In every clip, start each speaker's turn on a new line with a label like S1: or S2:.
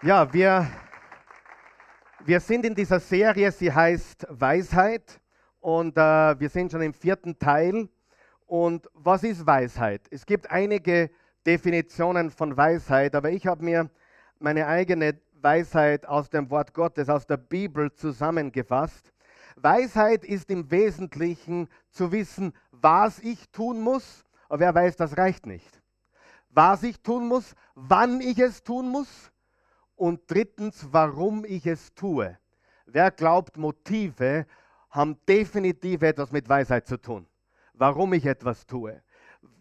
S1: Ja, wir, wir sind in dieser Serie, sie heißt Weisheit und äh, wir sind schon im vierten Teil. Und was ist Weisheit? Es gibt einige Definitionen von Weisheit, aber ich habe mir meine eigene Weisheit aus dem Wort Gottes, aus der Bibel zusammengefasst. Weisheit ist im Wesentlichen zu wissen, was ich tun muss, aber wer weiß, das reicht nicht. Was ich tun muss, wann ich es tun muss und drittens, warum ich es tue. Wer glaubt, Motive haben definitiv etwas mit Weisheit zu tun. Warum ich etwas tue,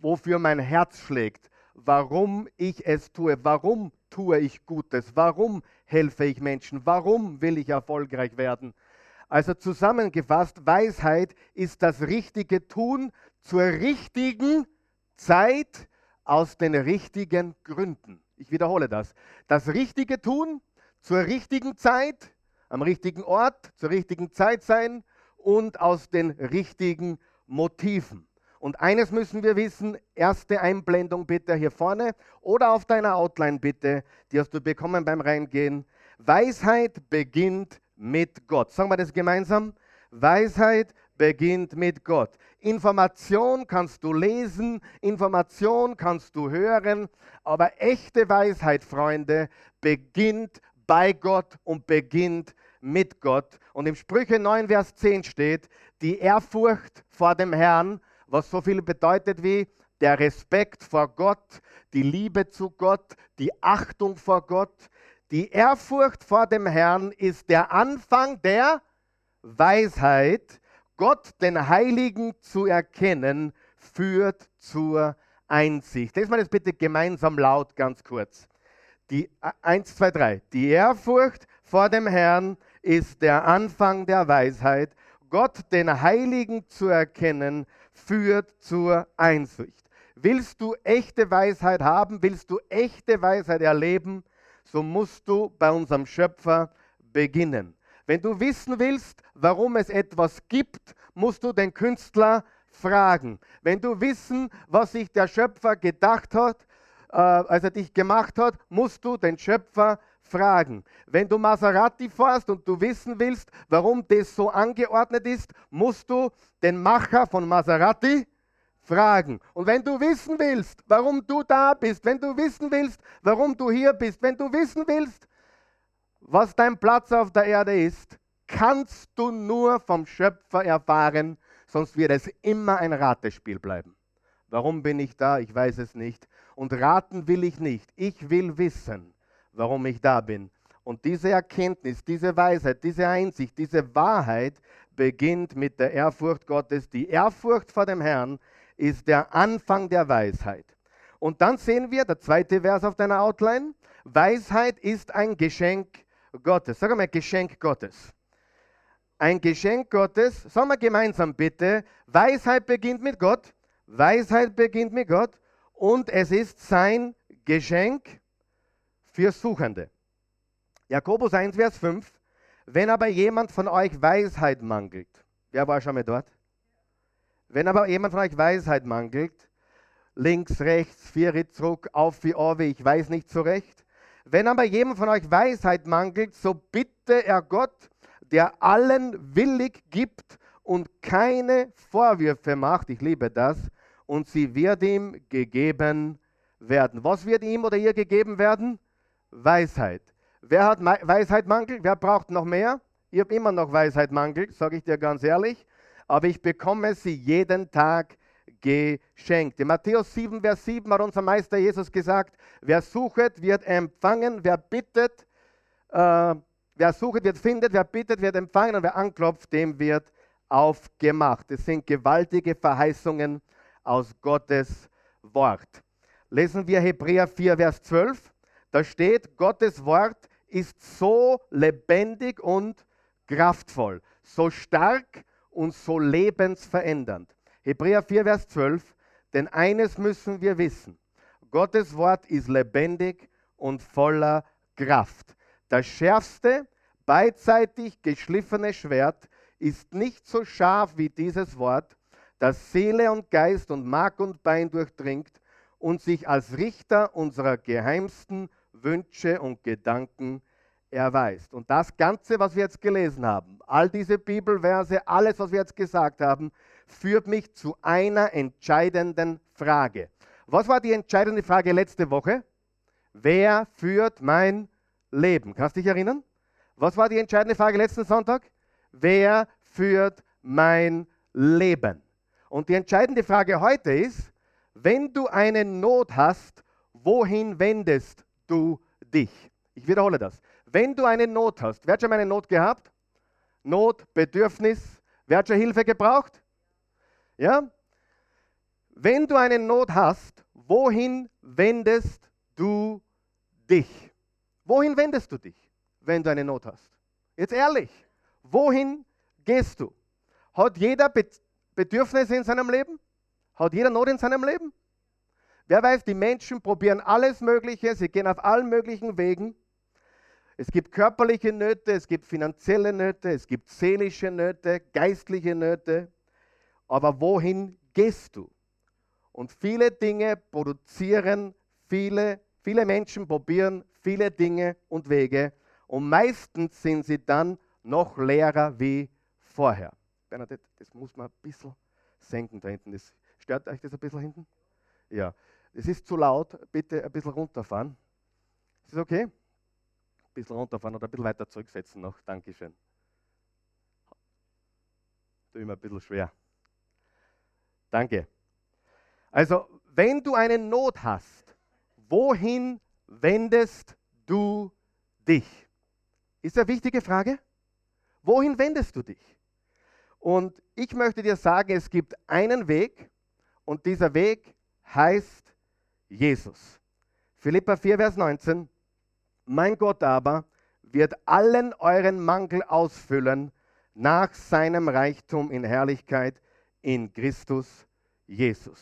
S1: wofür mein Herz schlägt, warum ich es tue, warum tue ich Gutes, warum helfe ich Menschen, warum will ich erfolgreich werden. Also zusammengefasst, Weisheit ist das richtige Tun zur richtigen Zeit aus den richtigen Gründen. Ich wiederhole das. Das Richtige tun, zur richtigen Zeit, am richtigen Ort, zur richtigen Zeit sein und aus den richtigen Motiven. Und eines müssen wir wissen, erste Einblendung bitte hier vorne oder auf deiner Outline bitte, die hast du bekommen beim Reingehen. Weisheit beginnt mit Gott. Sagen wir das gemeinsam. Weisheit beginnt mit Gott. Information kannst du lesen, Information kannst du hören, aber echte Weisheit, Freunde, beginnt bei Gott und beginnt mit Gott. Und im Sprüche 9, Vers 10 steht, die Ehrfurcht vor dem Herrn, was so viel bedeutet wie der Respekt vor Gott, die Liebe zu Gott, die Achtung vor Gott. Die Ehrfurcht vor dem Herrn ist der Anfang der Weisheit Gott, den Heiligen zu erkennen, führt zur Einsicht. Lesen wir das bitte gemeinsam laut, ganz kurz. Die 1, 2, 3. Die Ehrfurcht vor dem Herrn ist der Anfang der Weisheit. Gott, den Heiligen zu erkennen, führt zur Einsicht. Willst du echte Weisheit haben, willst du echte Weisheit erleben, so musst du bei unserem Schöpfer beginnen. Wenn du wissen willst, warum es etwas gibt, musst du den Künstler fragen. Wenn du wissen, was sich der Schöpfer gedacht hat, äh, als er dich gemacht hat, musst du den Schöpfer fragen. Wenn du Maserati fährst und du wissen willst, warum das so angeordnet ist, musst du den Macher von Maserati fragen. Und wenn du wissen willst, warum du da bist, wenn du wissen willst, warum du hier bist, wenn du wissen willst, was dein Platz auf der Erde ist, kannst du nur vom Schöpfer erfahren, sonst wird es immer ein Ratespiel bleiben. Warum bin ich da? Ich weiß es nicht. Und raten will ich nicht. Ich will wissen, warum ich da bin. Und diese Erkenntnis, diese Weisheit, diese Einsicht, diese Wahrheit beginnt mit der Ehrfurcht Gottes. Die Ehrfurcht vor dem Herrn ist der Anfang der Weisheit. Und dann sehen wir, der zweite Vers auf deiner Outline, Weisheit ist ein Geschenk Gottes. Sag mal, Geschenk Gottes. Ein Geschenk Gottes. Sagen wir gemeinsam bitte. Weisheit beginnt mit Gott. Weisheit beginnt mit Gott. Und es ist sein Geschenk für Suchende. Jakobus 1, Vers 5. Wenn aber jemand von euch Weisheit mangelt, wer war schon mal dort? Wenn aber jemand von euch Weisheit mangelt, links, rechts, vier zurück, auf wie auf, ich weiß nicht so recht, wenn aber jemand von euch Weisheit mangelt, so bitte er Gott, der allen willig gibt und keine Vorwürfe macht. Ich liebe das. Und sie wird ihm gegeben werden. Was wird ihm oder ihr gegeben werden? Weisheit. Wer hat Weisheit mangelt? Wer braucht noch mehr? Ich habe immer noch Weisheit mangelt, sage ich dir ganz ehrlich. Aber ich bekomme sie jeden Tag geschenkt. In Matthäus 7, Vers 7 hat unser Meister Jesus gesagt, wer suchet, wird empfangen, wer bittet, äh, wer sucht, wird findet, wer bittet, wird empfangen und wer anklopft, dem wird aufgemacht. Es sind gewaltige Verheißungen aus Gottes Wort. Lesen wir Hebräer 4, Vers 12. Da steht, Gottes Wort ist so lebendig und kraftvoll, so stark und so lebensverändernd. Hebräer 4, Vers 12. Denn eines müssen wir wissen. Gottes Wort ist lebendig und voller Kraft. Das schärfste, beidseitig geschliffene Schwert ist nicht so scharf wie dieses Wort, das Seele und Geist und Mark und Bein durchdringt und sich als Richter unserer geheimsten Wünsche und Gedanken erweist. Und das Ganze, was wir jetzt gelesen haben, all diese Bibelverse, alles, was wir jetzt gesagt haben, führt mich zu einer entscheidenden Frage. Was war die entscheidende Frage letzte Woche? Wer führt mein Leben? Kannst du dich erinnern? Was war die entscheidende Frage letzten Sonntag? Wer führt mein Leben? Und die entscheidende Frage heute ist, wenn du eine Not hast, wohin wendest du dich? Ich wiederhole das. Wenn du eine Not hast, wer hat schon mal eine Not gehabt? Not, Bedürfnis, wer hat schon Hilfe gebraucht? Ja? Wenn du eine Not hast, wohin wendest du dich? Wohin wendest du dich, wenn du eine Not hast? Jetzt ehrlich, wohin gehst du? Hat jeder Bedürfnisse in seinem Leben? Hat jeder Not in seinem Leben? Wer weiß, die Menschen probieren alles Mögliche, sie gehen auf allen möglichen Wegen. Es gibt körperliche Nöte, es gibt finanzielle Nöte, es gibt seelische Nöte, geistliche Nöte. Aber wohin gehst du? Und viele Dinge produzieren, viele, viele Menschen probieren viele Dinge und Wege. Und meistens sind sie dann noch leerer wie vorher. Bernadette, das muss man ein bisschen senken da hinten. Das, stört euch das ein bisschen hinten? Ja. Es ist zu laut, bitte ein bisschen runterfahren. Ist das okay? Ein bisschen runterfahren oder ein bisschen weiter zurücksetzen noch. Dankeschön. Du immer ein bisschen schwer. Danke. Also, wenn du eine Not hast, wohin wendest du dich? Ist eine wichtige Frage. Wohin wendest du dich? Und ich möchte dir sagen, es gibt einen Weg und dieser Weg heißt Jesus. Philippa 4, Vers 19. Mein Gott aber wird allen euren Mangel ausfüllen nach seinem Reichtum in Herrlichkeit in Christus Jesus.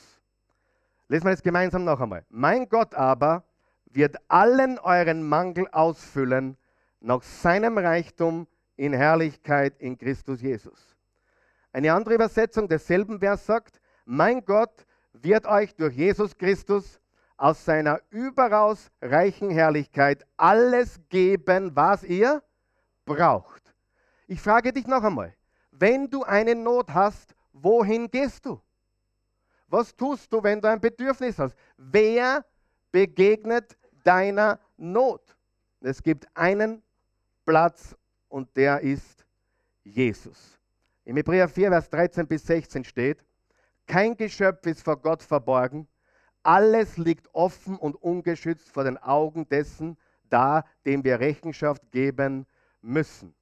S1: Lesen wir es gemeinsam noch einmal. Mein Gott aber wird allen euren Mangel ausfüllen nach seinem Reichtum in Herrlichkeit in Christus Jesus. Eine andere Übersetzung desselben Vers sagt, mein Gott wird euch durch Jesus Christus aus seiner überaus reichen Herrlichkeit alles geben, was ihr braucht. Ich frage dich noch einmal, wenn du eine Not hast, wohin gehst du? Was tust du, wenn du ein Bedürfnis hast? Wer begegnet deiner Not? Es gibt einen Platz und der ist Jesus. Im Hebräer 4, Vers 13 bis 16 steht, kein Geschöpf ist vor Gott verborgen, alles liegt offen und ungeschützt vor den Augen dessen da, dem wir Rechenschaft geben müssen.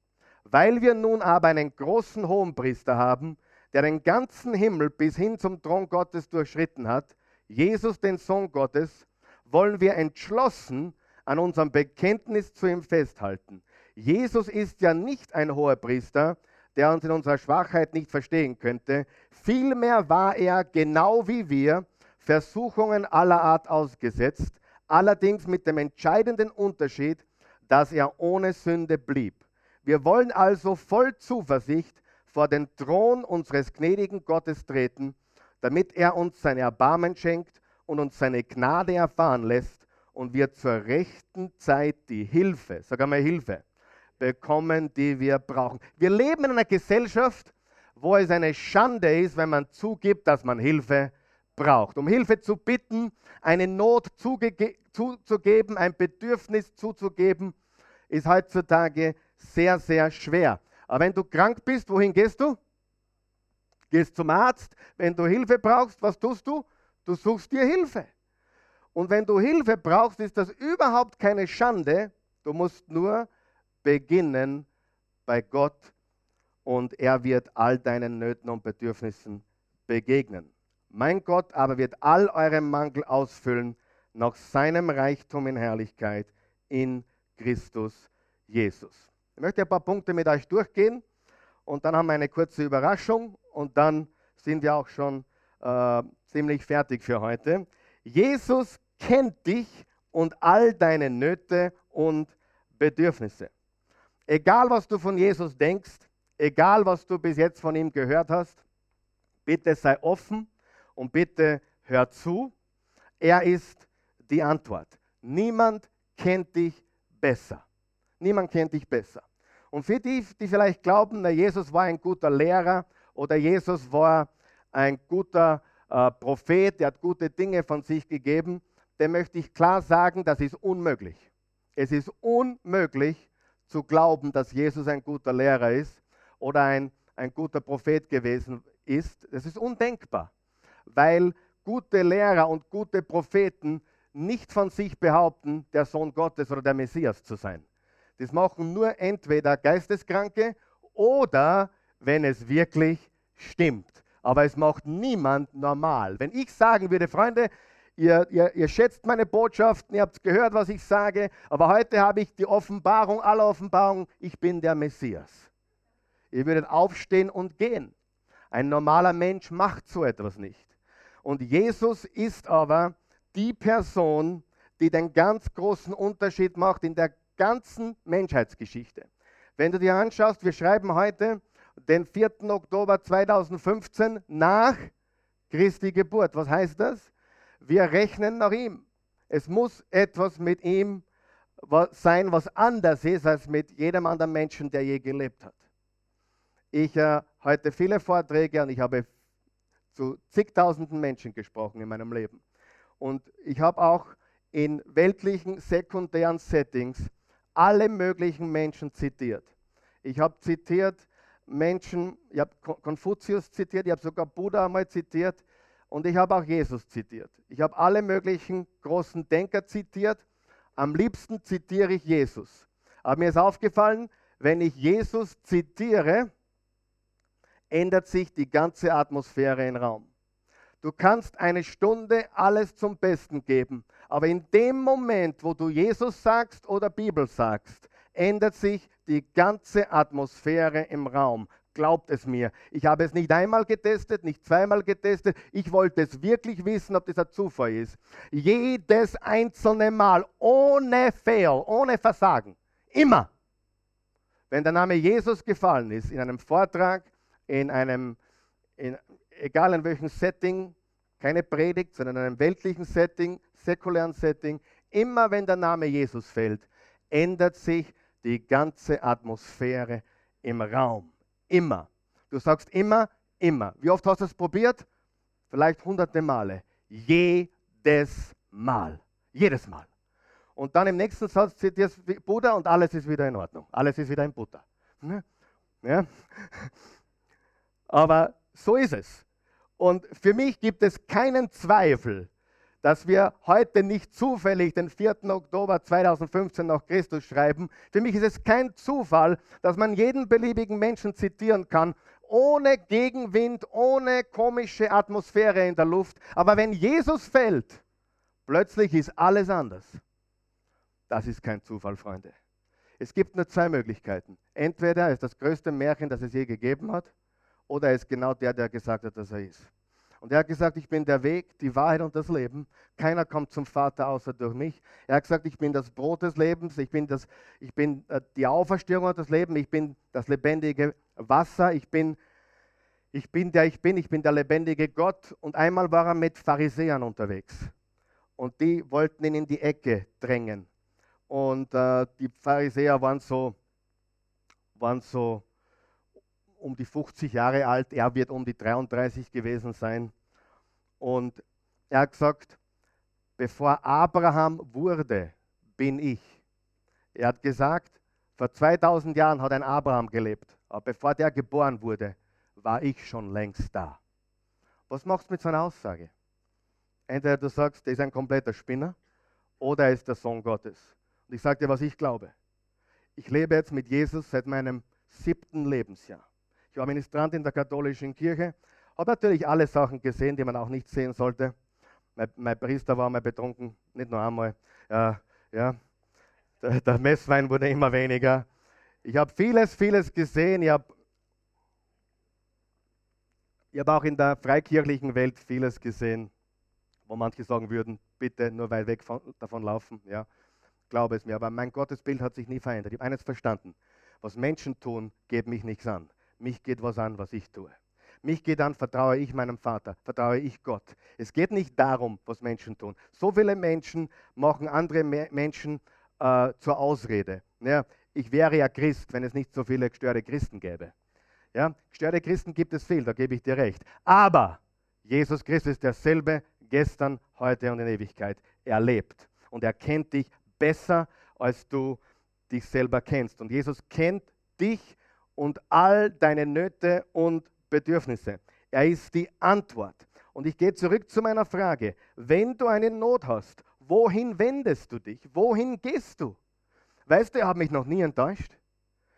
S1: Weil wir nun aber einen großen Hohenpriester haben, der den ganzen Himmel bis hin zum Thron Gottes durchschritten hat, Jesus, den Sohn Gottes, wollen wir entschlossen an unserem Bekenntnis zu ihm festhalten. Jesus ist ja nicht ein hoher Priester, der uns in unserer Schwachheit nicht verstehen könnte. Vielmehr war er, genau wie wir, Versuchungen aller Art ausgesetzt, allerdings mit dem entscheidenden Unterschied, dass er ohne Sünde blieb. Wir wollen also voll Zuversicht vor den Thron unseres gnädigen Gottes treten, damit er uns sein Erbarmen schenkt und uns seine Gnade erfahren lässt und wir zur rechten Zeit die Hilfe, sag einmal Hilfe, bekommen, die wir brauchen. Wir leben in einer Gesellschaft, wo es eine Schande ist, wenn man zugibt, dass man Hilfe braucht braucht. Um Hilfe zu bitten, eine Not zuzugeben, ein Bedürfnis zuzugeben, ist heutzutage sehr, sehr schwer. Aber wenn du krank bist, wohin gehst du? Gehst zum Arzt. Wenn du Hilfe brauchst, was tust du? Du suchst dir Hilfe. Und wenn du Hilfe brauchst, ist das überhaupt keine Schande. Du musst nur beginnen bei Gott und er wird all deinen Nöten und Bedürfnissen begegnen. Mein Gott aber wird all eure Mangel ausfüllen nach seinem Reichtum in Herrlichkeit in Christus Jesus. Ich möchte ein paar Punkte mit euch durchgehen und dann haben wir eine kurze Überraschung und dann sind wir auch schon äh, ziemlich fertig für heute. Jesus kennt dich und all deine Nöte und Bedürfnisse. Egal, was du von Jesus denkst, egal, was du bis jetzt von ihm gehört hast, bitte sei offen und bitte hört zu, er ist die Antwort. Niemand kennt dich besser. Niemand kennt dich besser. Und für die, die vielleicht glauben, na, Jesus war ein guter Lehrer oder Jesus war ein guter äh, Prophet, der hat gute Dinge von sich gegeben, dem möchte ich klar sagen, das ist unmöglich. Es ist unmöglich zu glauben, dass Jesus ein guter Lehrer ist oder ein, ein guter Prophet gewesen ist. Das ist undenkbar, weil gute Lehrer und gute Propheten nicht von sich behaupten, der Sohn Gottes oder der Messias zu sein. Das machen nur entweder Geisteskranke oder wenn es wirklich stimmt. Aber es macht niemand normal. Wenn ich sagen würde, Freunde, ihr, ihr, ihr schätzt meine Botschaften, ihr habt gehört, was ich sage, aber heute habe ich die Offenbarung aller Offenbarungen, ich bin der Messias. Ihr würdet aufstehen und gehen. Ein normaler Mensch macht so etwas nicht. Und Jesus ist aber die Person, die den ganz großen Unterschied macht in der ganzen Menschheitsgeschichte. Wenn du dir anschaust, wir schreiben heute den 4. Oktober 2015 nach Christi Geburt. Was heißt das? Wir rechnen nach ihm. Es muss etwas mit ihm sein, was anders ist als mit jedem anderen Menschen, der je gelebt hat. Ich äh, heute viele Vorträge und ich habe zu zigtausenden Menschen gesprochen in meinem Leben. Und ich habe auch in weltlichen sekundären Settings alle möglichen Menschen zitiert. Ich habe zitiert Menschen, ich habe Konfuzius zitiert, ich habe sogar Buddha einmal zitiert und ich habe auch Jesus zitiert. Ich habe alle möglichen großen Denker zitiert. Am liebsten zitiere ich Jesus. Aber mir ist aufgefallen, wenn ich Jesus zitiere, ändert sich die ganze Atmosphäre im Raum. Du kannst eine Stunde alles zum Besten geben, aber in dem Moment, wo du Jesus sagst oder Bibel sagst, ändert sich die ganze Atmosphäre im Raum. Glaubt es mir. Ich habe es nicht einmal getestet, nicht zweimal getestet. Ich wollte es wirklich wissen, ob das ein Zufall ist. Jedes einzelne Mal, ohne Fail, ohne Versagen. Immer. Wenn der Name Jesus gefallen ist, in einem Vortrag, in einem, in, egal in welchem Setting, keine Predigt, sondern in einem weltlichen Setting, säkulären Setting, immer wenn der Name Jesus fällt, ändert sich die ganze Atmosphäre im Raum. Immer. Du sagst immer, immer. Wie oft hast du es probiert? Vielleicht hunderte Male. Jedes Mal. Jedes Mal. Und dann im nächsten Satz zitierst du Buddha und alles ist wieder in Ordnung. Alles ist wieder in Buddha. Ne? Ja? Aber so ist es. Und für mich gibt es keinen Zweifel, dass wir heute nicht zufällig den 4. Oktober 2015 nach Christus schreiben. Für mich ist es kein Zufall, dass man jeden beliebigen Menschen zitieren kann, ohne Gegenwind, ohne komische Atmosphäre in der Luft. Aber wenn Jesus fällt, plötzlich ist alles anders. Das ist kein Zufall, Freunde. Es gibt nur zwei Möglichkeiten. Entweder ist das größte Märchen, das es je gegeben hat, oder er ist genau der, der gesagt hat, dass er ist. Und er hat gesagt, ich bin der Weg, die Wahrheit und das Leben. Keiner kommt zum Vater außer durch mich. Er hat gesagt, ich bin das Brot des Lebens, ich bin, das, ich bin äh, die Auferstehung und das Leben, ich bin das lebendige Wasser, ich bin, ich bin der ich bin, ich bin der lebendige Gott. Und einmal war er mit Pharisäern unterwegs. Und die wollten ihn in die Ecke drängen. Und äh, die Pharisäer waren so, waren so um die 50 Jahre alt, er wird um die 33 gewesen sein. Und er hat gesagt, bevor Abraham wurde, bin ich. Er hat gesagt, vor 2000 Jahren hat ein Abraham gelebt, aber bevor der geboren wurde, war ich schon längst da. Was machst du mit so einer Aussage? Entweder du sagst, der ist ein kompletter Spinner oder er ist der Sohn Gottes. Und ich sage dir, was ich glaube. Ich lebe jetzt mit Jesus seit meinem siebten Lebensjahr. Ich war Ministrant in der katholischen Kirche, habe natürlich alle Sachen gesehen, die man auch nicht sehen sollte. Mein, mein Priester war mal betrunken, nicht nur einmal. Ja, ja. Der, der Messwein wurde immer weniger. Ich habe vieles, vieles gesehen. Ich habe ich auch in der freikirchlichen Welt vieles gesehen, wo manche sagen würden, bitte nur weit weg von, davon laufen. Ja, glaube es mir. Aber mein Gottesbild hat sich nie verändert. Ich habe eines verstanden. Was Menschen tun, geht mich nichts an. Mich geht was an, was ich tue. Mich geht an, vertraue ich meinem Vater, vertraue ich Gott. Es geht nicht darum, was Menschen tun. So viele Menschen machen andere Menschen äh, zur Ausrede. Ja, ich wäre ja Christ, wenn es nicht so viele gestörte Christen gäbe. Ja, gestörte Christen gibt es viel, da gebe ich dir recht. Aber Jesus Christus ist derselbe gestern, heute und in Ewigkeit. Er lebt und er kennt dich besser, als du dich selber kennst. Und Jesus kennt dich und all deine Nöte und Bedürfnisse. Er ist die Antwort. Und ich gehe zurück zu meiner Frage. Wenn du eine Not hast, wohin wendest du dich? Wohin gehst du? Weißt du, er hat mich noch nie enttäuscht.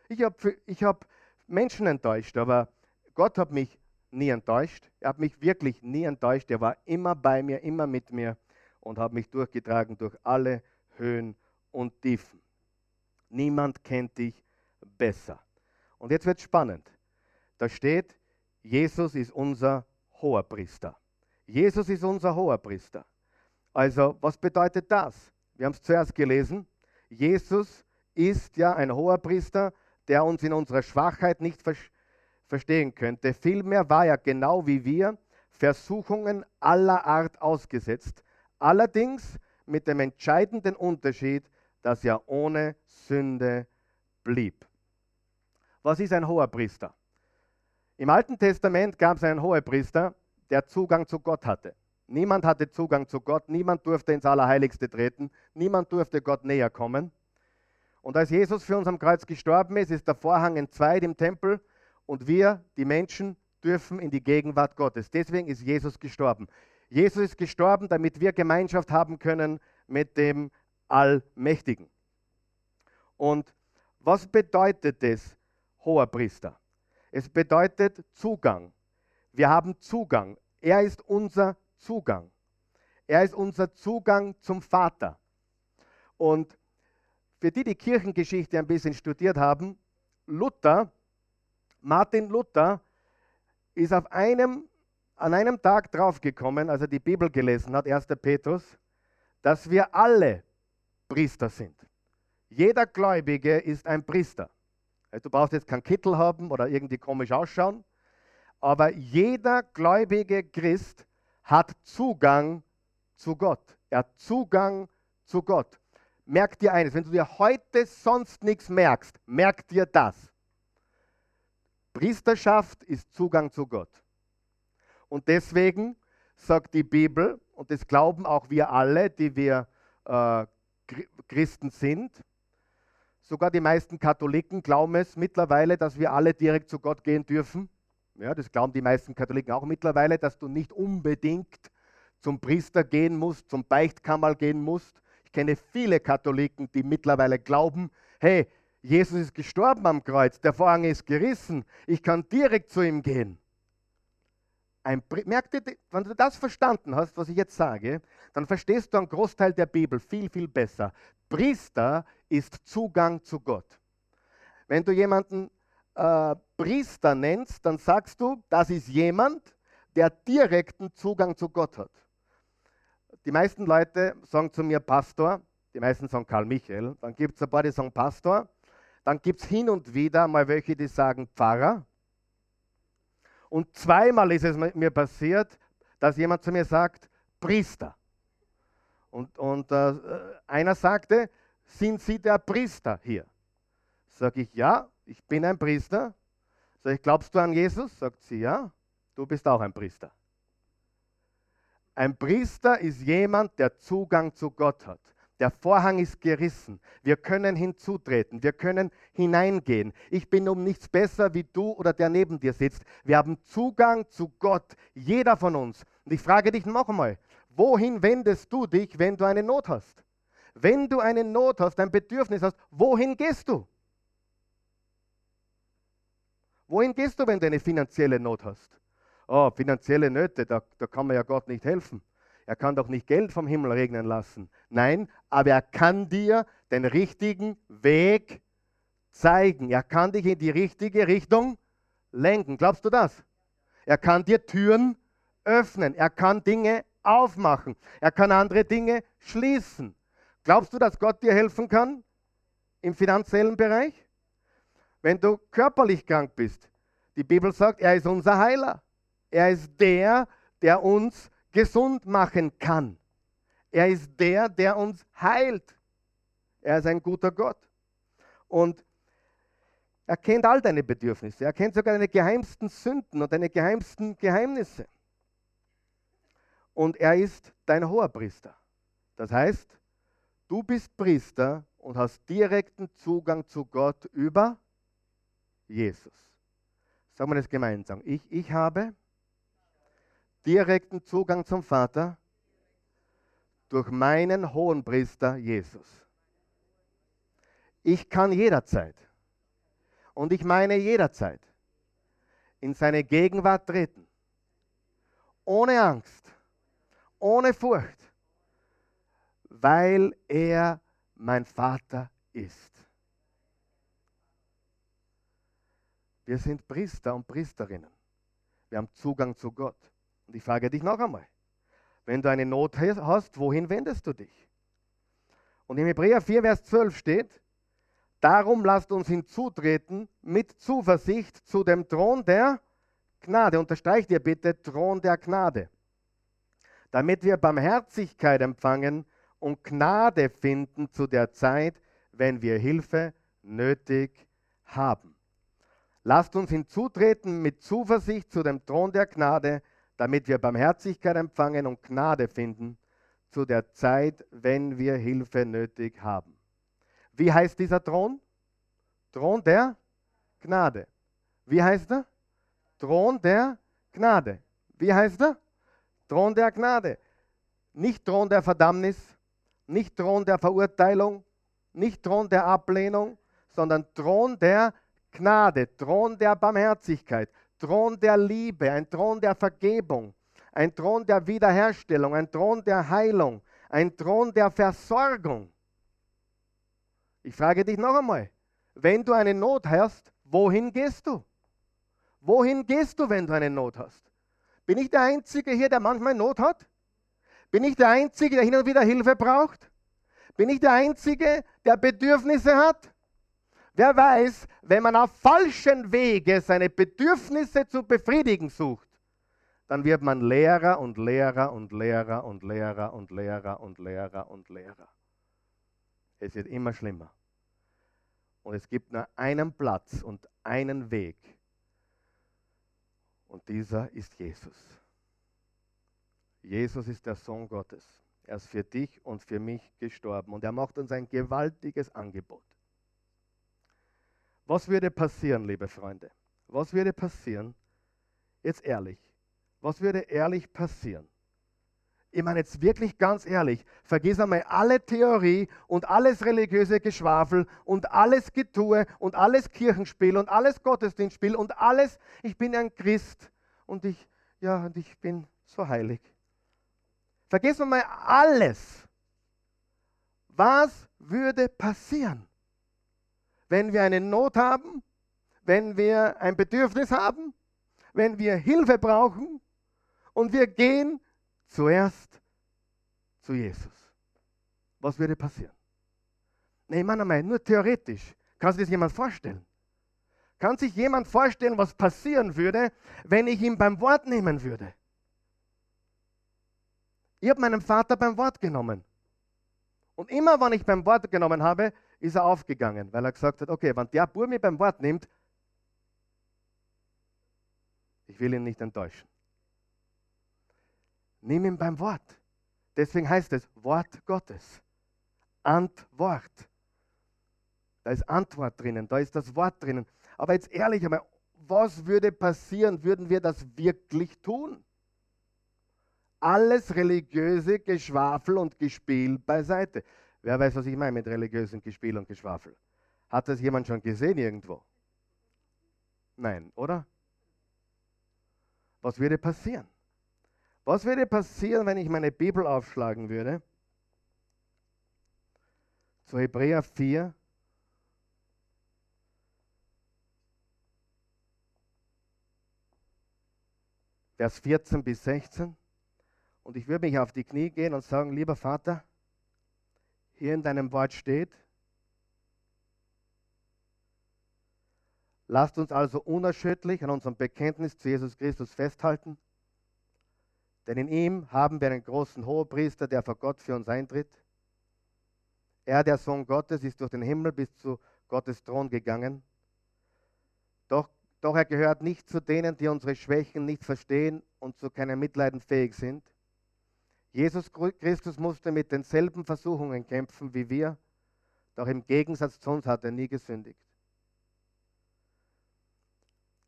S1: Ich habe ich hab Menschen enttäuscht, aber Gott hat mich nie enttäuscht. Er hat mich wirklich nie enttäuscht. Er war immer bei mir, immer mit mir und hat mich durchgetragen durch alle Höhen und Tiefen. Niemand kennt dich besser. Und jetzt wird es spannend. Da steht, Jesus ist unser hoher Priester. Jesus ist unser hoher Priester. Also, was bedeutet das? Wir haben es zuerst gelesen. Jesus ist ja ein hoher Priester, der uns in unserer Schwachheit nicht ver verstehen könnte. Vielmehr war er genau wie wir Versuchungen aller Art ausgesetzt. Allerdings mit dem entscheidenden Unterschied, dass er ohne Sünde blieb. Was ist ein hoher Priester? Im Alten Testament gab es einen Hohepriester, der Zugang zu Gott hatte. Niemand hatte Zugang zu Gott, niemand durfte ins Allerheiligste treten, niemand durfte Gott näher kommen. Und als Jesus für uns am Kreuz gestorben ist, ist der Vorhang entzweit im Tempel und wir, die Menschen, dürfen in die Gegenwart Gottes. Deswegen ist Jesus gestorben. Jesus ist gestorben, damit wir Gemeinschaft haben können mit dem Allmächtigen. Und was bedeutet es, hoher Priester? Es bedeutet Zugang. Wir haben Zugang. Er ist unser Zugang. Er ist unser Zugang zum Vater. Und für die, die Kirchengeschichte ein bisschen studiert haben, Luther, Martin Luther, ist auf einem, an einem Tag draufgekommen, als er die Bibel gelesen hat, 1. Petrus, dass wir alle Priester sind. Jeder Gläubige ist ein Priester. Du brauchst jetzt keinen Kittel haben oder irgendwie komisch ausschauen, aber jeder gläubige Christ hat Zugang zu Gott. Er hat Zugang zu Gott. Merk dir eines, wenn du dir heute sonst nichts merkst, merk dir das. Priesterschaft ist Zugang zu Gott. Und deswegen sagt die Bibel, und das glauben auch wir alle, die wir äh, Christen sind, sogar die meisten Katholiken glauben es mittlerweile, dass wir alle direkt zu Gott gehen dürfen. Ja, das glauben die meisten Katholiken auch mittlerweile, dass du nicht unbedingt zum Priester gehen musst, zum Beichtkammer gehen musst. Ich kenne viele Katholiken, die mittlerweile glauben, hey, Jesus ist gestorben am Kreuz, der Vorhang ist gerissen, ich kann direkt zu ihm gehen. Ein, merkt ihr, wenn du das verstanden hast, was ich jetzt sage, dann verstehst du einen Großteil der Bibel viel, viel besser. Priester ist Zugang zu Gott. Wenn du jemanden äh, Priester nennst, dann sagst du, das ist jemand, der direkten Zugang zu Gott hat. Die meisten Leute sagen zu mir Pastor, die meisten sagen Karl Michael, dann gibt es ein paar, die sagen Pastor, dann gibt es hin und wieder mal welche, die sagen Pfarrer. Und zweimal ist es mir passiert, dass jemand zu mir sagt, Priester. Und, und äh, einer sagte, sind Sie der Priester hier? Sag ich, ja, ich bin ein Priester. Sag ich, glaubst du an Jesus? Sagt sie, ja, du bist auch ein Priester. Ein Priester ist jemand, der Zugang zu Gott hat. Der Vorhang ist gerissen. Wir können hinzutreten. Wir können hineingehen. Ich bin um nichts besser wie du oder der neben dir sitzt. Wir haben Zugang zu Gott. Jeder von uns. Und ich frage dich noch einmal, wohin wendest du dich, wenn du eine Not hast? Wenn du eine Not hast, ein Bedürfnis hast, wohin gehst du? Wohin gehst du, wenn du eine finanzielle Not hast? Oh, finanzielle Nöte, da, da kann man ja Gott nicht helfen. Er kann doch nicht Geld vom Himmel regnen lassen. Nein, aber er kann dir den richtigen Weg zeigen. Er kann dich in die richtige Richtung lenken. Glaubst du das? Er kann dir Türen öffnen. Er kann Dinge aufmachen. Er kann andere Dinge schließen. Glaubst du, dass Gott dir helfen kann im finanziellen Bereich? Wenn du körperlich krank bist, die Bibel sagt, er ist unser Heiler. Er ist der, der uns gesund machen kann. Er ist der, der uns heilt. Er ist ein guter Gott. Und er kennt all deine Bedürfnisse. Er kennt sogar deine geheimsten Sünden und deine geheimsten Geheimnisse. Und er ist dein hoher Priester. Das heißt, du bist Priester und hast direkten Zugang zu Gott über Jesus. Sagen wir das gemeinsam. Ich, ich habe direkten Zugang zum Vater durch meinen hohen Priester Jesus. Ich kann jederzeit, und ich meine jederzeit, in seine Gegenwart treten. Ohne Angst, ohne Furcht, weil er mein Vater ist. Wir sind Priester und Priesterinnen. Wir haben Zugang zu Gott. Und ich frage dich noch einmal, wenn du eine Not hast, wohin wendest du dich? Und im Hebräer 4, Vers 12 steht, darum lasst uns hinzutreten mit Zuversicht zu dem Thron der Gnade. Unterstreicht ihr bitte Thron der Gnade. Damit wir Barmherzigkeit empfangen und Gnade finden zu der Zeit, wenn wir Hilfe nötig haben. Lasst uns hinzutreten mit Zuversicht zu dem Thron der Gnade, damit wir Barmherzigkeit empfangen und Gnade finden zu der Zeit, wenn wir Hilfe nötig haben. Wie heißt dieser Thron? Thron der Gnade. Wie heißt er? Thron der Gnade. Wie heißt er? Thron der Gnade. Nicht Thron der Verdammnis, nicht Thron der Verurteilung, nicht Thron der Ablehnung, sondern Thron der Gnade, Thron der Barmherzigkeit, Thron der Liebe, ein Thron der Vergebung, ein Thron der Wiederherstellung, ein Thron der Heilung, ein Thron der Versorgung. Ich frage dich noch einmal, wenn du eine Not hast, wohin gehst du? Wohin gehst du, wenn du eine Not hast? Bin ich der Einzige hier, der manchmal Not hat? Bin ich der Einzige, der hin und wieder Hilfe braucht? Bin ich der Einzige, der Bedürfnisse hat? Wer weiß, wenn man auf falschen Wege seine Bedürfnisse zu befriedigen sucht, dann wird man Lehrer und Lehrer und Lehrer und Lehrer und Lehrer und Lehrer und Lehrer. Es wird immer schlimmer. Und es gibt nur einen Platz und einen Weg. Und dieser ist Jesus. Jesus ist der Sohn Gottes. Er ist für dich und für mich gestorben. Und er macht uns ein gewaltiges Angebot. Was würde passieren, liebe Freunde? Was würde passieren? Jetzt ehrlich. Was würde ehrlich passieren? Ich meine jetzt wirklich ganz ehrlich, vergiss einmal alle Theorie und alles religiöse Geschwafel und alles Getue und alles Kirchenspiel und alles Gottesdienstspiel und alles, ich bin ein Christ und ich, ja, und ich bin so heilig. Vergiss mal alles. Was würde passieren? Wenn wir eine Not haben, wenn wir ein Bedürfnis haben, wenn wir Hilfe brauchen und wir gehen zuerst zu Jesus. Was würde passieren? Nee, Mann, einmal, nur theoretisch. Kann sich das jemand vorstellen? Kann sich jemand vorstellen, was passieren würde, wenn ich ihn beim Wort nehmen würde? Ich habe meinen Vater beim Wort genommen. Und immer, wenn ich beim Wort genommen habe, ist er aufgegangen, weil er gesagt hat, okay, wenn der Bub mich beim Wort nimmt, ich will ihn nicht enttäuschen. Nimm ihn beim Wort. Deswegen heißt es Wort Gottes. Antwort. Da ist Antwort drinnen, da ist das Wort drinnen. Aber jetzt ehrlich einmal, was würde passieren, würden wir das wirklich tun? Alles religiöse Geschwafel und Gespiel beiseite. Wer weiß, was ich meine mit religiösem Gespiel und Geschwafel? Hat das jemand schon gesehen irgendwo? Nein, oder? Was würde passieren? Was würde passieren, wenn ich meine Bibel aufschlagen würde? Zu Hebräer 4. Vers 14 bis 16. Und ich würde mich auf die Knie gehen und sagen, lieber Vater, hier in deinem Wort steht. Lasst uns also unerschütterlich an unserem Bekenntnis zu Jesus Christus festhalten, denn in ihm haben wir einen großen Hohepriester, der vor Gott für uns eintritt. Er, der Sohn Gottes, ist durch den Himmel bis zu Gottes Thron gegangen. Doch, doch er gehört nicht zu denen, die unsere Schwächen nicht verstehen und zu keinem Mitleiden fähig sind. Jesus Christus musste mit denselben Versuchungen kämpfen wie wir, doch im Gegensatz zu uns hat er nie gesündigt.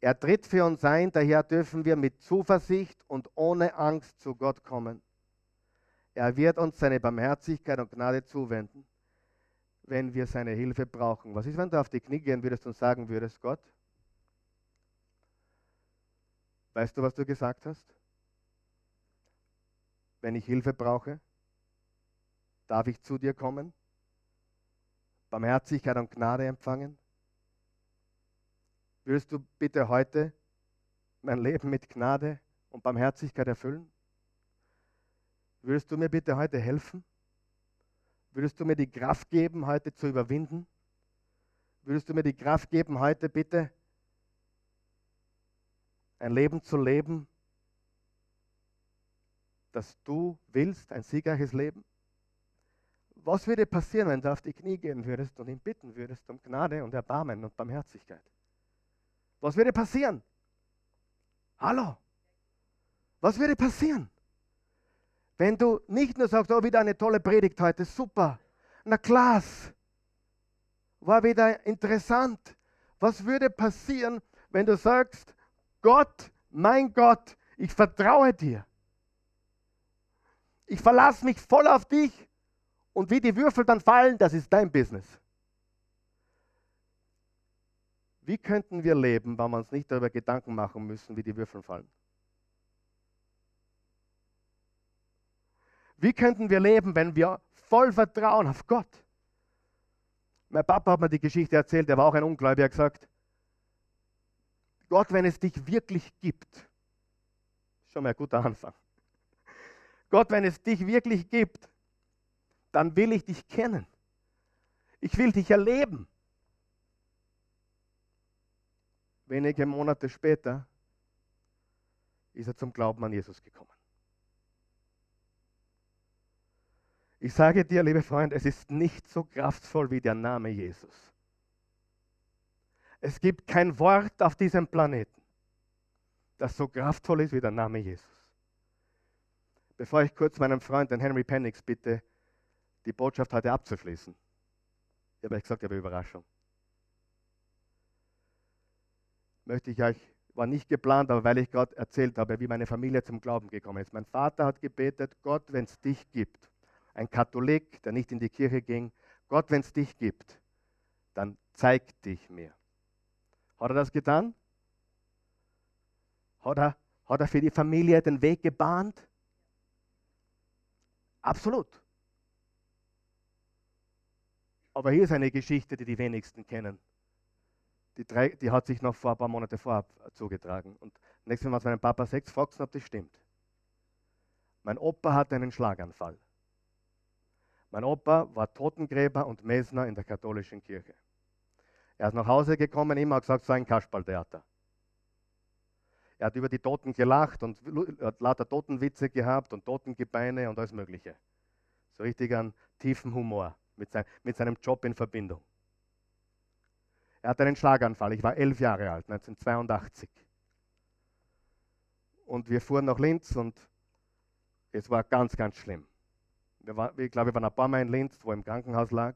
S1: Er tritt für uns ein, daher dürfen wir mit Zuversicht und ohne Angst zu Gott kommen. Er wird uns seine Barmherzigkeit und Gnade zuwenden, wenn wir seine Hilfe brauchen. Was ist, wenn du auf die Knie gehen würdest und sagen würdest, Gott, weißt du, was du gesagt hast? Wenn ich Hilfe brauche, darf ich zu dir kommen, Barmherzigkeit und Gnade empfangen? Würdest du bitte heute mein Leben mit Gnade und Barmherzigkeit erfüllen? Würdest du mir bitte heute helfen? Würdest du mir die Kraft geben, heute zu überwinden? Würdest du mir die Kraft geben, heute bitte ein Leben zu leben, das du willst, ein siegreiches Leben? Was würde passieren, wenn du auf die Knie gehen würdest und ihn bitten würdest um Gnade und Erbarmen und Barmherzigkeit? Was würde passieren? Hallo? Was würde passieren? Wenn du nicht nur sagst, oh, wieder eine tolle Predigt heute, super, na Klaas, war wieder interessant. Was würde passieren, wenn du sagst, Gott, mein Gott, ich vertraue dir. Ich verlasse mich voll auf dich und wie die Würfel dann fallen, das ist dein Business. Wie könnten wir leben, wenn wir uns nicht darüber Gedanken machen müssen, wie die Würfel fallen? Wie könnten wir leben, wenn wir voll vertrauen auf Gott? Mein Papa hat mir die Geschichte erzählt, er war auch ein Ungläubiger, er gesagt, Gott, wenn es dich wirklich gibt, schon mal ein guter Anfang. Gott, wenn es dich wirklich gibt, dann will ich dich kennen. Ich will dich erleben. Wenige Monate später ist er zum Glauben an Jesus gekommen. Ich sage dir, liebe Freunde, es ist nicht so kraftvoll wie der Name Jesus. Es gibt kein Wort auf diesem Planeten, das so kraftvoll ist wie der Name Jesus. Bevor ich kurz meinem Freund, den Henry Pennix, bitte, die Botschaft heute abzuschließen. Ich habe gesagt, ich habe Überraschung möchte ich euch, war nicht geplant, aber weil ich gerade erzählt habe, wie meine Familie zum Glauben gekommen ist. Mein Vater hat gebetet, Gott, wenn es dich gibt, ein Katholik, der nicht in die Kirche ging, Gott, wenn es dich gibt, dann zeig dich mir. Hat er das getan? Hat er, hat er für die Familie den Weg gebahnt? Absolut. Aber hier ist eine Geschichte, die die wenigsten kennen die, drei, die hat sich noch vor ein paar Monate vorab zugetragen. Und nächstes Mal, als meinem Papa sechs fragst, ob das stimmt. Mein Opa hatte einen Schlaganfall. Mein Opa war Totengräber und Mesner in der katholischen Kirche. Er ist nach Hause gekommen, immer gesagt, so ein Kasperltheater. Er hat über die Toten gelacht und hat lauter Totenwitze gehabt und Totengebeine und alles Mögliche. So richtig einen tiefen Humor mit, sein, mit seinem Job in Verbindung. Er hatte einen Schlaganfall. Ich war elf Jahre alt, 1982. Und wir fuhren nach Linz und es war ganz, ganz schlimm. Wir war, ich glaube, wir waren ein paar Mal in Linz, wo er im Krankenhaus lag.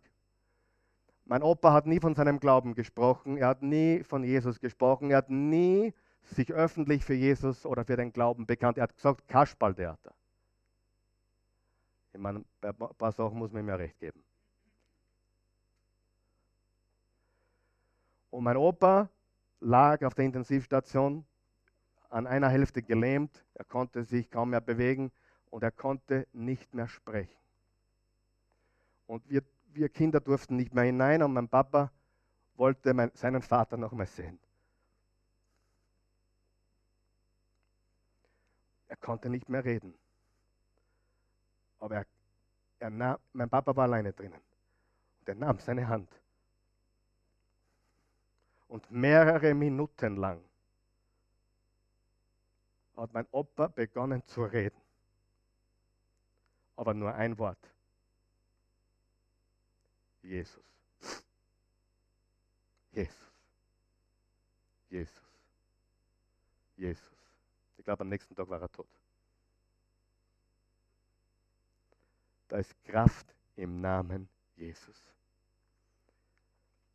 S1: Mein Opa hat nie von seinem Glauben gesprochen. Er hat nie von Jesus gesprochen. Er hat nie sich öffentlich für Jesus oder für den Glauben bekannt. Er hat gesagt, Kasperltheater. Ich meine, bei ein paar Sachen muss man ja recht geben. Und mein Opa lag auf der Intensivstation an einer Hälfte gelähmt. Er konnte sich kaum mehr bewegen und er konnte nicht mehr sprechen. Und wir, wir Kinder durften nicht mehr hinein und mein Papa wollte mein, seinen Vater noch mal sehen. Er konnte nicht mehr reden. Aber er, er nahm, mein Papa war alleine drinnen. Und er nahm seine Hand und mehrere Minuten lang hat mein Opa begonnen zu reden. Aber nur ein Wort. Jesus. Jesus. Jesus. Jesus. Ich glaube, am nächsten Tag war er tot. Da ist Kraft im Namen Jesus.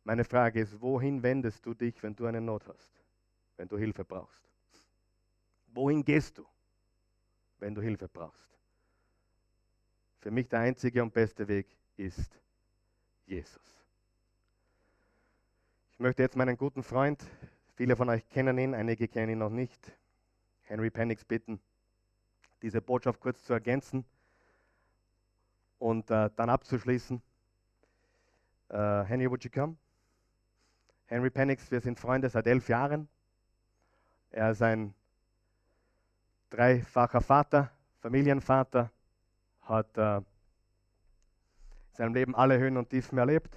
S1: Meine Frage ist, wohin wendest du dich, wenn du eine Not hast, wenn du Hilfe brauchst? Wohin gehst du, wenn du Hilfe brauchst? Für mich der einzige und beste Weg ist Jesus. Ich möchte jetzt meinen guten Freund, viele von euch kennen ihn, einige kennen ihn noch nicht, Henry Pennix bitten, diese Botschaft kurz zu ergänzen und äh, dann abzuschließen. Uh, Henry, would you come? Henry Pennix, wir sind Freunde seit elf Jahren. Er ist ein dreifacher Vater, Familienvater, hat äh, in seinem Leben alle Höhen und Tiefen erlebt.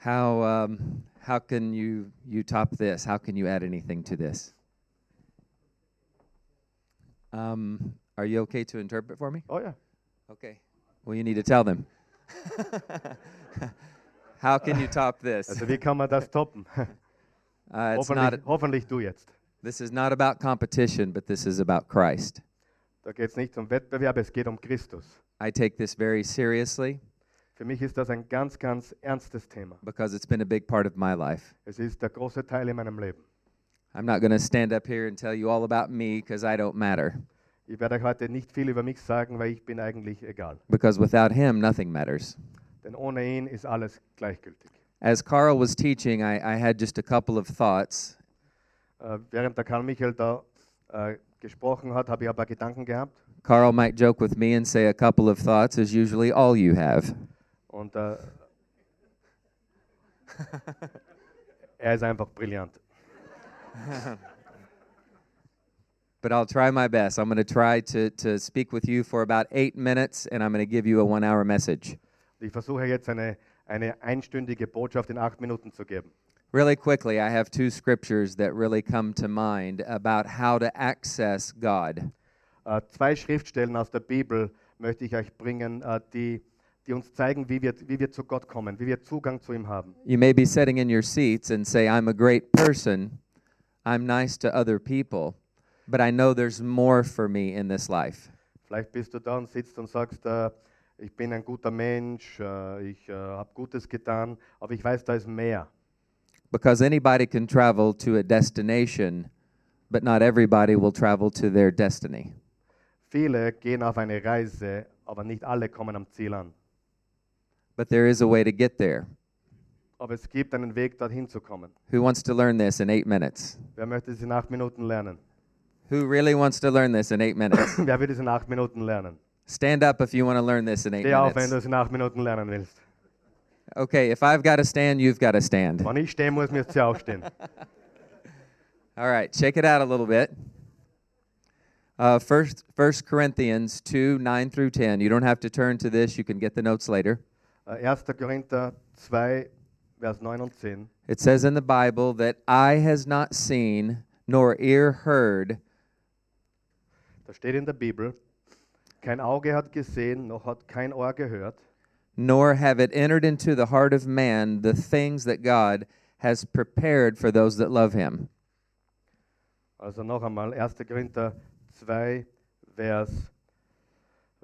S2: How um, how can you you top this? How can you add anything to this? Um, are you okay to interpret for me?
S1: Oh yeah.
S2: Okay. Well, you need to tell them. how can you top this?
S1: Also wie kann man das toppen?
S2: Uh, it's not.
S1: hoffentlich, hoffentlich du jetzt.
S2: This is not about competition, but this is about Christ.
S1: Da geht es nicht um Wettbewerb, es geht um Christus.
S2: I take this very seriously
S1: Für mich ist das ein ganz, ganz ernstes Thema.
S2: because it's been a big part of my life.
S1: Es ist der große Teil in meinem Leben.
S2: I'm not going to stand up here and tell you all about me because I don't matter.
S1: Ich werde euch heute nicht viel über mich sagen, weil ich bin eigentlich egal.
S2: Because without him, nothing matters.
S1: Denn ohne ihn ist alles gleichgültig.
S2: As Carl was teaching, I, I had just a couple of thoughts.
S1: Äh, während der Karl Michael da äh, gesprochen hat, habe ich ein paar Gedanken gehabt.
S2: Carl might joke with me and say a couple of thoughts is usually all you have.
S1: Und äh, er ist einfach brillant.
S2: But I'll try my best. I'm going to try to, to speak with you for about eight minutes, and I'm going to give you a one hour message.
S1: Ich versuche jetzt eine, eine einstündige Botschaft in acht Minuten zu geben.
S2: Really quickly, I have two scriptures that really come to mind about how to access God.
S1: Äh, zwei Schriftstellen aus der Bibel möchte ich euch bringen, äh, die, die uns zeigen, wie wir, wie wir zu Gott kommen, wie wir Zugang zu ihm haben.
S2: You may be sitting in your seats and say, I'm a great person, I'm nice to other people, but I know there's more for me in this life.
S1: Vielleicht bist du da und sitzt und sagst, äh, ich bin ein guter Mensch, äh, ich äh, habe Gutes getan, aber ich weiß, da ist mehr.
S2: Because anybody can travel to a destination, but not everybody will travel to their destiny.
S1: Viele gehen auf eine Reise, aber nicht alle kommen am Ziel an.
S2: But there is a way to get there.
S1: Aber es gibt einen Weg, dorthin zu kommen.
S2: Who wants to learn this in eight minutes?
S1: Wer möchte es in acht Minuten lernen?
S2: Who really wants to learn this in eight minutes?
S1: Wer will es in acht Minuten lernen?
S2: Stand up if you want to learn this in eight
S1: Steh auf, wenn du
S2: minutes.
S1: es in acht Minuten lernen willst.
S2: Okay, if I've got to stand, you've got to stand.
S1: Wenn ich stehen muss, müsst ihr auch stehen.
S2: All right, check it out a little bit. Uh, first, First Corinthians 2 9 through 10. You don't have to turn to this, you can get the notes later.
S1: Äh, 1. Korinther 2, Vers 9 und 10.
S2: It says in the Bible that eye has not seen, nor ear heard,
S1: Da steht in der Bibel, kein Auge hat gesehen, noch hat kein Ohr gehört,
S2: nor have it entered into the heart of man the things that God has prepared for those that love him.
S1: Also noch einmal, 1. Korinther 2, Vers,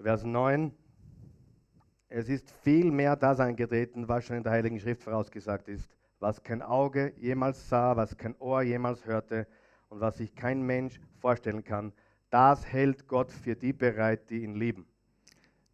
S1: Vers 9. Es ist viel mehr das eingetreten, was schon in der Heiligen Schrift vorausgesagt ist, was kein Auge jemals sah, was kein Ohr jemals hörte und was sich kein Mensch vorstellen kann. Das hält Gott für die bereit, die ihn lieben.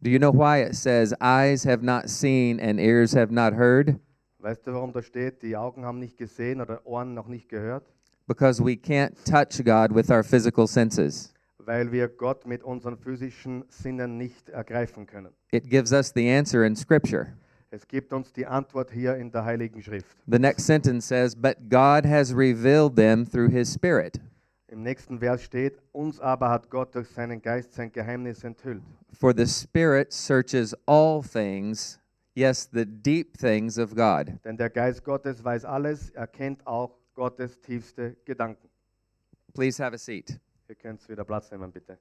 S2: Do you know why it says, Eyes have not seen and ears have not heard?
S1: Weißt du, warum da steht, die Augen haben nicht gesehen oder Ohren noch nicht gehört?
S2: Because we can't touch God with our physical senses.
S1: Weil wir Gott mit unseren physischen Sinnen nicht ergreifen können.
S2: It gives us the answer in Scripture.
S1: Es gibt uns die Antwort hier in der Heiligen Schrift.
S2: The next sentence says, But God has revealed them through His Spirit.
S1: Im nächsten Vers steht, uns aber hat Gott durch seinen Geist sein Geheimnis enthüllt.
S2: For the Spirit searches all things, yes, the deep things of God.
S1: Denn der Geist Gottes weiß alles, er kennt auch Gottes tiefste Gedanken.
S2: Please have a seat.
S1: Ihr könnt wieder Platz nehmen, bitte.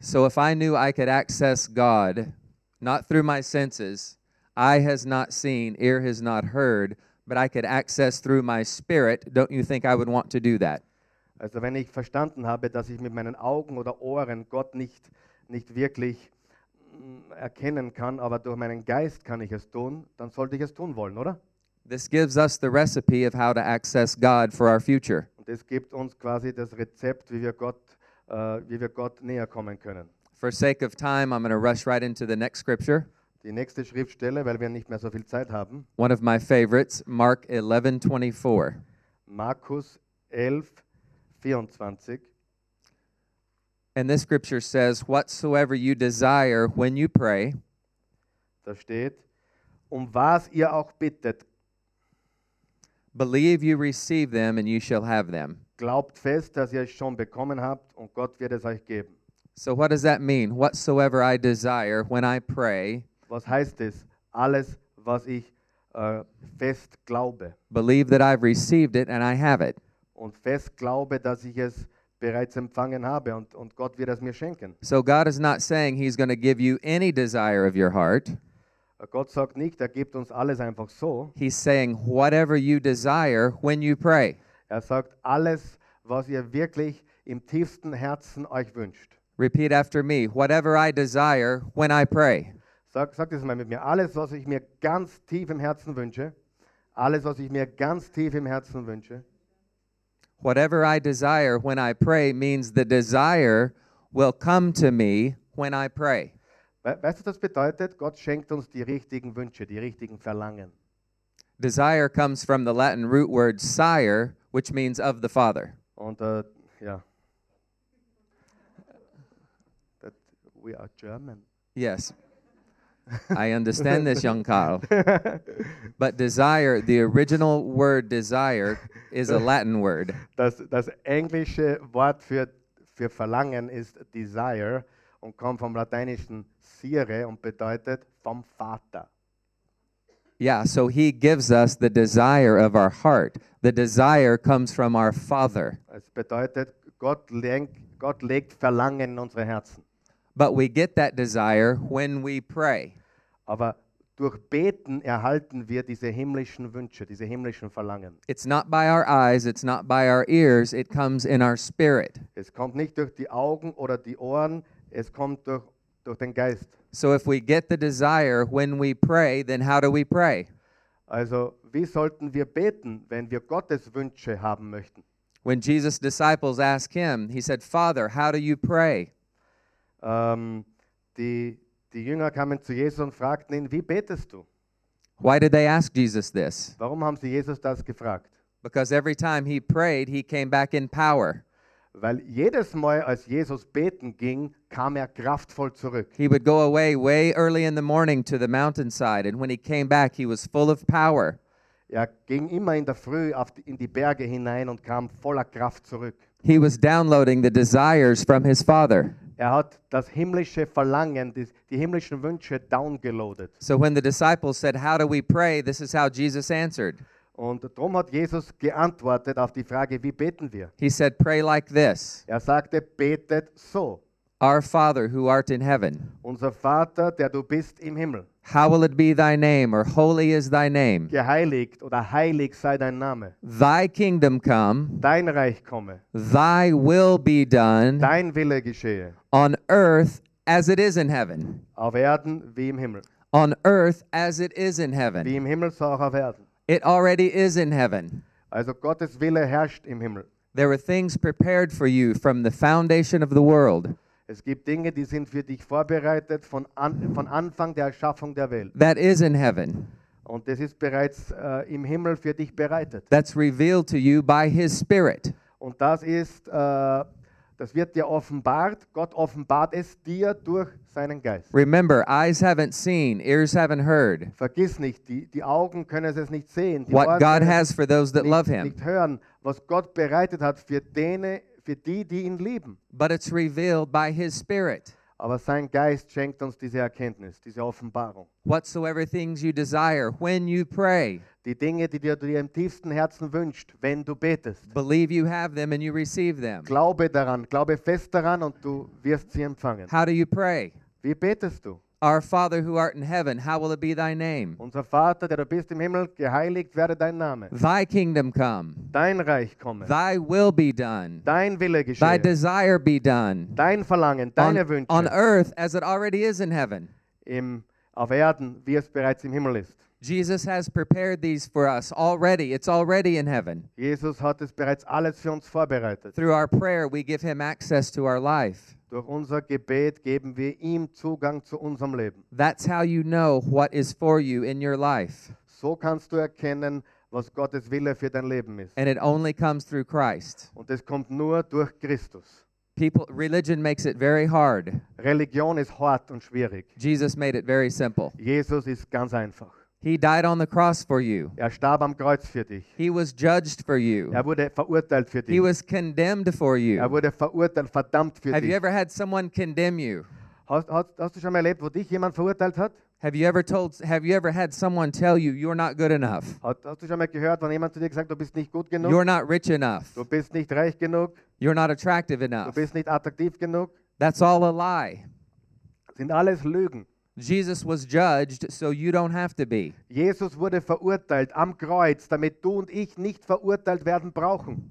S2: So if I knew I could access God, not through my senses, eye has not seen, ear has not heard, but I could access through my spirit, don't you think I would want to do that?
S1: Also wenn ich verstanden habe, dass ich mit meinen Augen oder Ohren Gott nicht, nicht wirklich mm, erkennen kann, aber durch meinen Geist kann ich es tun, dann sollte ich es tun wollen, oder?
S2: This gives us the recipe of how to access God for our future.
S1: Und das gibt uns quasi das Rezept, wie wir Gott, äh, wie wir Gott näher kommen können.
S2: For sake of time, I'm going to rush right into the next scripture.
S1: Die nächste Schriftstelle, weil wir nicht mehr so viel Zeit haben,
S2: One of my favorites, Mark 11:24.
S1: Markus 11, 24.
S2: And this scripture says, "Whatsoever you desire when you pray,
S1: Da steht, um was ihr auch bittet,
S2: believe you receive them and you shall have them."
S1: glaubt fest, dass ihr es schon bekommen habt und Gott wird es euch geben.
S2: So what does that mean? Whatsoever I desire when I pray,
S1: Was heißt es? Alles, was ich äh, fest glaube
S2: believe that I've received it and I have it.
S1: und fest glaube, dass ich es bereits empfangen habe und, und Gott wird es mir schenken.
S2: So God is not saying he's going to give you any desire of your heart.
S1: Äh, Gott sagt nicht, er gibt uns alles einfach so.
S2: He's saying whatever you desire when you pray.
S1: Er sagt alles, was ihr wirklich im tiefsten Herzen euch wünscht.
S2: Repeat after me. Whatever I desire when I pray.
S1: Sag, sag das mal mit mir. Alles, was ich mir ganz tief im Herzen wünsche, alles, was ich mir ganz tief im Herzen wünsche,
S2: Whatever I desire when I pray means the desire will come to me when I pray.
S1: We weißt du, das bedeutet, Gott schenkt uns die richtigen Wünsche, die richtigen Verlangen.
S2: Desire comes from the Latin root word sire, which means of the Father.
S1: Und äh, ja. That we are German.
S2: Yes. I understand this, young Carl. But desire, the original word desire, is a Latin word.
S1: Das, das englische Wort für, für Verlangen ist Desire und kommt vom lateinischen Sire und bedeutet vom Vater.
S2: Yeah, so he gives us the desire of our heart. The desire comes from our Father.
S1: Es bedeutet, Gott, lenkt, Gott legt Verlangen in unsere Herzen.
S2: But we get that desire when we pray.
S1: Aber durch Beten erhalten wir diese himmlischen Wünsche, diese himmlischen Verlangen.
S2: It's not by our eyes, it's not by our ears, it comes in our spirit.
S1: Es kommt nicht durch die Augen oder die Ohren, es kommt durch, durch den Geist.
S2: So if we get the desire when we pray, then how do we pray?
S1: Also, wie sollten wir beten, wenn wir Gottes Wünsche haben möchten?
S2: When Jesus' disciples asked him, he said, Father, how do you pray?
S1: Ähm, die, die Jünger kamen zu Jesus und fragten ihn, wie betest du?
S2: Why did they ask Jesus this?
S1: Warum haben sie Jesus das gefragt?
S2: Because every time he prayed, he came back in power.
S1: Weil jedes Mal, als Jesus beten ging, kam er kraftvoll zurück.
S2: He would go away way early in the morning to the mountainside, and when he came back, he was full of power.
S1: Er ging immer in der Früh auf die, in die Berge hinein und kam voller Kraft zurück.
S2: He was downloading the desires from his Father.
S1: Er hat das himmlische Verlangen, die, die himmlischen Wünsche downgeloadet.
S2: So when the disciples said, How do we pray? This is how Jesus answered.
S1: Und darum hat Jesus geantwortet auf die Frage, wie beten wir?
S2: He said, Pray like this
S1: Er sagte, betet so.
S2: Our Father who art in heaven,
S1: Unser Vater, der du bist im Himmel,
S2: hallowed be thy name, or holy is thy name.
S1: geheiligt oder heilig sei dein Name.
S2: Thy kingdom come,
S1: Dein Reich komme,
S2: thy will be done
S1: dein Wille geschehe,
S2: on earth as it is in heaven.
S1: auf Erden wie im Himmel.
S2: On earth as it is in
S1: Wie
S2: heaven.
S1: im Himmel, so auch auf Erden.
S2: It already is in heaven.
S1: Also Gottes Wille herrscht im Himmel.
S2: There were things prepared for you from the foundation of the world.
S1: Es gibt Dinge, die sind für dich vorbereitet von, an, von Anfang der Erschaffung der Welt.
S2: That is in heaven.
S1: Und das ist bereits äh, im Himmel für dich bereitet.
S2: That's revealed to you by His Spirit.
S1: Und das ist, äh, das wird dir offenbart. Gott offenbart es dir durch seinen Geist.
S2: Remember, eyes haven't seen, ears haven't heard
S1: Vergiss nicht, die, die Augen können es nicht sehen. Die
S2: what
S1: Ohren
S2: God has for those that
S1: nicht,
S2: love Him,
S1: nicht hören, was Gott bereitet hat für, dene, für die, die ihn lieben.
S2: but it's revealed by His Spirit.
S1: Aber sein Geist schenkt uns diese Erkenntnis, diese Offenbarung.
S2: Whatsoever things you desire when you pray,
S1: Die Dinge, die dir, dir im tiefsten Herzen wünscht, wenn du betest.
S2: believe you have them and you receive them.
S1: Glaube daran, glaube fest daran und du wirst sie empfangen.
S2: How do you pray?
S1: Wie betest du?
S2: Our Father who art in heaven, how will it be thy name?
S1: Unser Vater, der du bist im Himmel, geheiligt werde dein Name.
S2: Thy kingdom come,
S1: Dein Reich komme.
S2: thy will be done,
S1: Dein Wille geschehe.
S2: thy desire be done
S1: Dein Verlangen,
S2: on,
S1: deine
S2: on
S1: Wünsche
S2: earth as it already is in heaven.
S1: im, auf Erden, wie es bereits im Himmel ist.
S2: Jesus has prepared these for us already. It's already in heaven.
S1: Jesus hat es bereits alles für uns vorbereitet.
S2: Through our prayer, we give him access to our life.
S1: Durch unser Gebet geben wir ihm Zugang zu unserem Leben.
S2: That's how you know what is for you in your life.
S1: So kannst du erkennen, was Gottes Wille für dein Leben ist.
S2: And it only comes through Christ.
S1: Und das kommt nur durch Christus.
S2: People religion makes it very hard.
S1: Religion ist hart und schwierig.
S2: Jesus made it very simple.
S1: Jesus ist ganz einfach.
S2: He died on the cross for you.
S1: Er starb am Kreuz für dich.
S2: He was judged for you.
S1: Er wurde verurteilt für
S2: He
S1: dich.
S2: was condemned for
S1: Er
S2: you.
S1: wurde verurteilt, verdammt für
S2: Have you
S1: dich.
S2: ever had someone condemn you?
S1: Hast, hast, hast du schon mal erlebt, wo dich jemand verurteilt hat?
S2: Have you ever told have you ever had someone tell you you're not good enough?
S1: Hast, hast du schon mal gehört, wenn jemand zu dir gesagt hat, du bist nicht gut genug?
S2: You're not rich enough.
S1: Du bist nicht reich genug?
S2: You're not attractive
S1: Du
S2: enough.
S1: bist nicht attraktiv genug?
S2: That's all a lie.
S1: Sind alles Lügen.
S2: Jesus was judged so you don't have to be.
S1: Jesus wurde verurteilt am Kreuz, damit du und ich nicht verurteilt werden brauchen.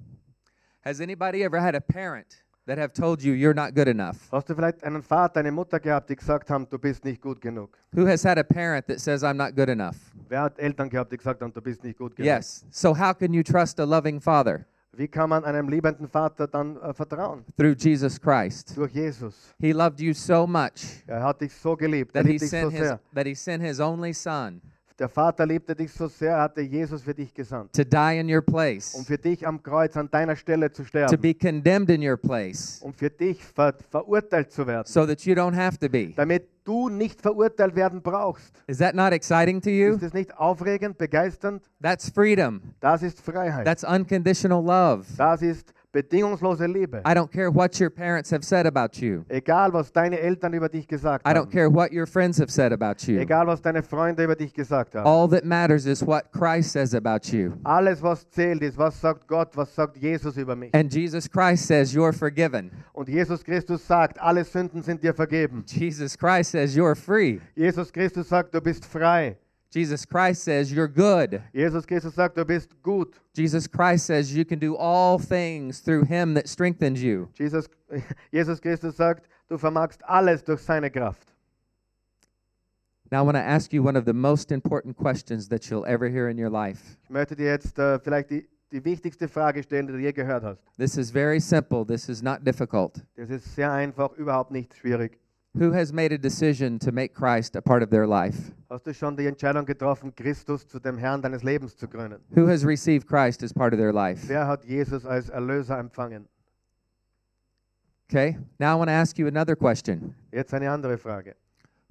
S2: Has anybody ever had a parent that have told you you're not good enough?
S1: Hast du vielleicht einen Vater, eine Mutter gehabt, die gesagt haben, du bist nicht gut genug?
S2: Who has had a parent that says I'm not good enough?
S1: Wer hat Eltern gehabt, die gesagt haben, du bist nicht gut genug?
S2: Yes. So how can you trust a loving father?
S1: Wie kann man einem liebenden Vater dann äh, vertrauen?
S2: Through Jesus Christ.
S1: Durch Jesus.
S2: He loved you so much
S1: Er hat dich so geliebt, er
S2: that he
S1: liebt dich so
S2: sent his
S1: sehr.
S2: that he sent his only son
S1: Der Vater liebte dich so sehr, hatte Jesus für dich gesandt,
S2: to die in your
S1: um
S2: place,
S1: für dich am Kreuz an deiner Stelle zu
S2: to
S1: sterben,
S2: be condemned in your place,
S1: um für dich ver verurteilt zu werden,
S2: so that you don't have to be.
S1: damit du nicht verurteilt werden brauchst.
S2: Is that not exciting to you?
S1: Ist es nicht aufregend, begeisternd?
S2: That's freedom.
S1: Das ist Freiheit.
S2: That's unconditional love.
S1: Das ist bedingungslose Liebe.
S2: I don't care what your parents have said about you.
S1: Egal, was deine Eltern über dich gesagt
S2: I don't
S1: haben.
S2: care what your friends have said about you.
S1: Egal, was deine Freunde über dich gesagt haben.
S2: All that matters is what Christ says about you.
S1: Alles, was zählt, ist, was sagt Gott, was sagt Jesus über mich.
S2: And Jesus Christ says you're forgiven.
S1: Und Jesus Christus sagt, alle Sünden sind dir vergeben.
S2: Jesus Christ says you're free.
S1: Jesus Christus sagt, du bist frei.
S2: Jesus Christ says you're good.
S1: Jesus Christus sagt, du bist gut.
S2: Jesus Christ says you can do all things through him that strengthens you.
S1: Jesus, Jesus Christus sagt, du vermagst alles durch seine Kraft.
S2: Now I want to ask you one of the most important questions that you'll ever hear in your life.
S1: Ich möchte dir jetzt äh, vielleicht die, die wichtigste Frage stellen, die du je gehört hast.
S2: This is very simple. This is not difficult.
S1: Das ist sehr einfach, überhaupt nicht schwierig.
S2: Who has made a decision to make Christ a part of their life?
S1: Hast du schon die Entscheidung getroffen, Christus zu dem Herrn deines Lebens zu krönen?
S2: Who has received Christ as part of their life?
S1: Wer hat Jesus als Erlöser empfangen?
S2: Okay. Now I want to ask you another question.
S1: Jetzt eine andere Frage.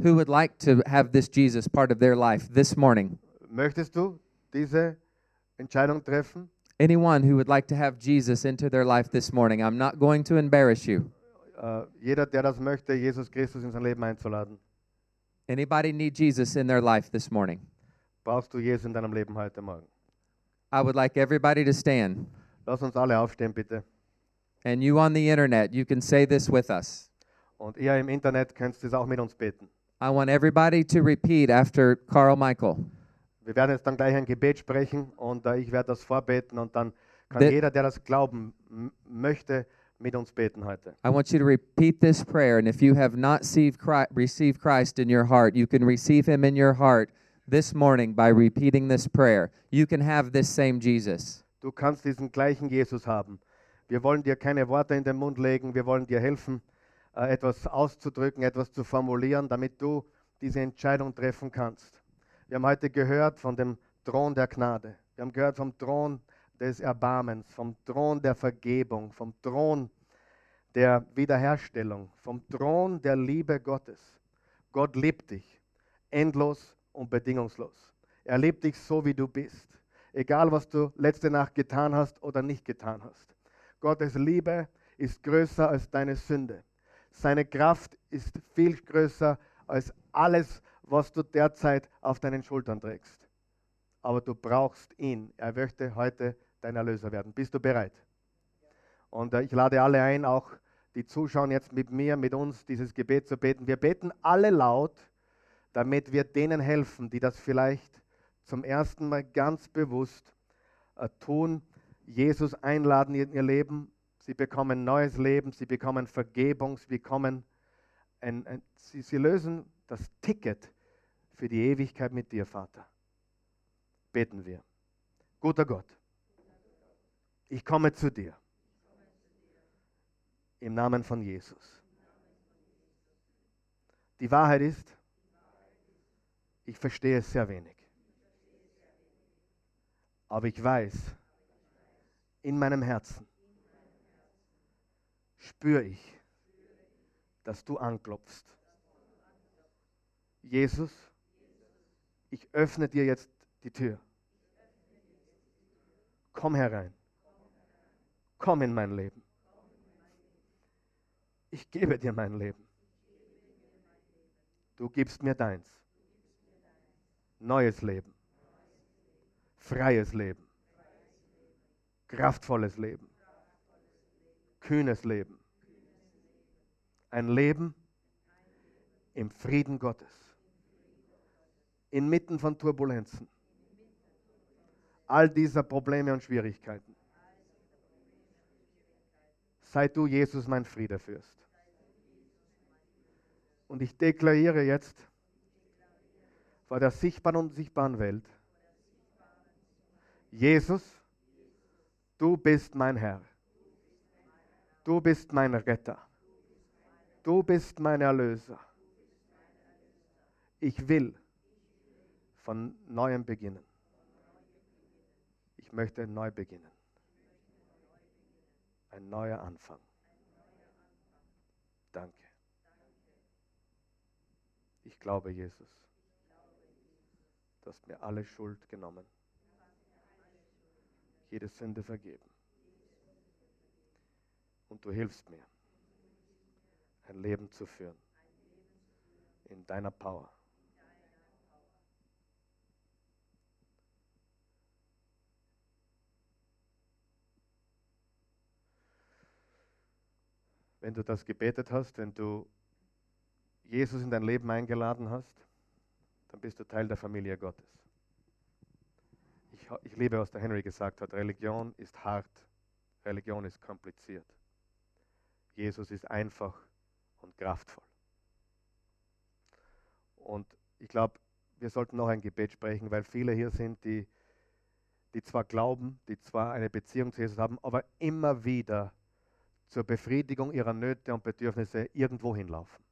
S2: Who would like to have this Jesus part of their life this morning?
S1: Möchtest du diese Entscheidung treffen?
S2: Anyone who would like to have Jesus into their life this morning? I'm not going to embarrass you.
S1: Äh, jeder, der das möchte, Jesus Christus in sein Leben einzuladen.
S2: Anybody need Jesus in their life this morning?
S1: Brauchst du Jesus in deinem Leben heute Morgen?
S2: I would like everybody to stand.
S1: Lass uns alle aufstehen, bitte.
S2: And you on the internet, you can say this with us.
S1: Und ihr im Internet könnt es auch mit uns beten.
S2: I want everybody to repeat after Carl Michael.
S1: Wir werden jetzt dann gleich ein Gebet sprechen und äh, ich werde das vorbeten und dann kann
S2: The-
S1: jeder, der das glauben möchte, mit uns beten heute.
S2: I want you to repeat this prayer. And if you have not received Christ, in your heart, you can receive him in your heart this morning by repeating this prayer. You can have this same Jesus.
S1: Du kannst diesen gleichen Jesus haben. Wir wollen dir keine Worte in den Mund legen, wir wollen dir helfen, äh, etwas auszudrücken, etwas zu formulieren, damit du diese Entscheidung treffen kannst. Wir haben heute gehört von dem Thron der Gnade. Wir haben gehört vom Thron des Erbarmens, vom Thron der Vergebung, vom Thron der Wiederherstellung, vom Thron der Liebe Gottes. Gott liebt dich, endlos und bedingungslos. Er liebt dich so, wie du bist. Egal, was du letzte Nacht getan hast oder nicht getan hast. Gottes Liebe ist größer als deine Sünde. Seine Kraft ist viel größer als alles, was du derzeit auf deinen Schultern trägst. Aber du brauchst ihn. Er möchte heute dein Erlöser werden. Bist du bereit? Und äh, ich lade alle ein, auch die zuschauen jetzt mit mir, mit uns, dieses Gebet zu beten. Wir beten alle laut, damit wir denen helfen, die das vielleicht zum ersten Mal ganz bewusst äh, tun, Jesus einladen in ihr Leben. Sie bekommen neues Leben, sie bekommen Vergebung, sie bekommen ein, ein, sie, sie lösen das Ticket für die Ewigkeit mit dir, Vater. Beten wir. Guter Gott, ich komme zu dir. Im Namen von Jesus. Die Wahrheit ist, ich verstehe es sehr wenig. Aber ich weiß, in meinem Herzen spüre ich, dass du anklopfst. Jesus, ich öffne dir jetzt die Tür. Komm herein. Komm in mein Leben. Ich gebe dir mein Leben. Du gibst mir deins. Neues Leben. Freies Leben. Kraftvolles Leben. Kühnes Leben. Ein Leben im Frieden Gottes. Inmitten von Turbulenzen. All dieser Probleme und Schwierigkeiten. Sei du, Jesus, mein Friedefürst. Und ich deklariere jetzt vor der sichtbaren und unsichtbaren Welt, Jesus, du bist mein Herr. Du bist mein Retter. Du bist mein Erlöser. Ich will von neuem beginnen. Ich möchte neu beginnen. Ein neuer Anfang. Danke. Ich glaube, Jesus, du hast mir alle Schuld genommen, jede Sünde vergeben. Und du hilfst mir, ein Leben zu führen in deiner Power. Wenn du das gebetet hast, wenn du Jesus in dein Leben eingeladen hast, dann bist du Teil der Familie Gottes. Ich, ich liebe, was der Henry gesagt hat, Religion ist hart, Religion ist kompliziert. Jesus ist einfach und kraftvoll. Und ich glaube, wir sollten noch ein Gebet sprechen, weil viele hier sind, die, die zwar glauben, die zwar eine Beziehung zu Jesus haben, aber immer wieder zur Befriedigung ihrer Nöte und Bedürfnisse irgendwo hinlaufen.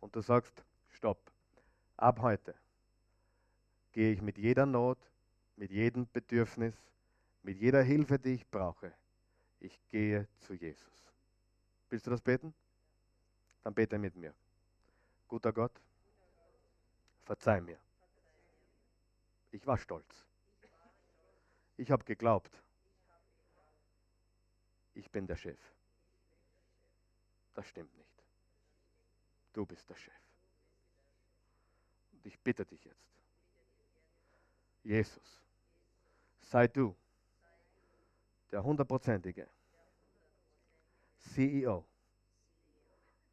S1: Und du sagst, stopp, ab heute gehe ich mit jeder Not, mit jedem Bedürfnis, mit jeder Hilfe, die ich brauche, ich gehe zu Jesus. Willst du das beten? Dann bete mit mir. Guter Gott, verzeih mir. Ich war stolz. Ich habe geglaubt, ich bin der Chef. Das stimmt nicht. Du bist der Chef. Und ich bitte dich jetzt, Jesus, sei du der hundertprozentige CEO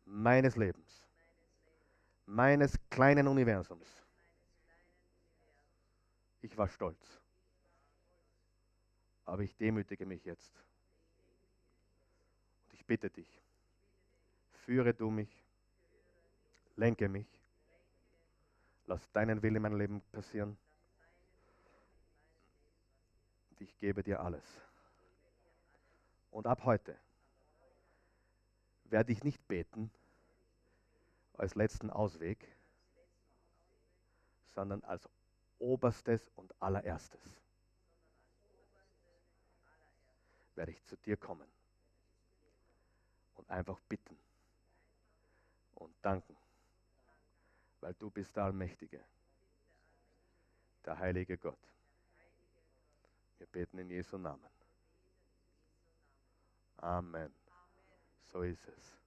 S1: meines Lebens, meines kleinen Universums. Ich war stolz, aber ich demütige mich jetzt. Bitte dich, führe du mich, lenke mich, lass deinen Willen in meinem Leben passieren. Ich gebe dir alles. Und ab heute werde ich nicht beten als letzten Ausweg, sondern als oberstes und allererstes werde ich zu dir kommen und einfach bitten und danken, weil du bist der Allmächtige, der heilige Gott. Wir beten in Jesu Namen. Amen. So ist es.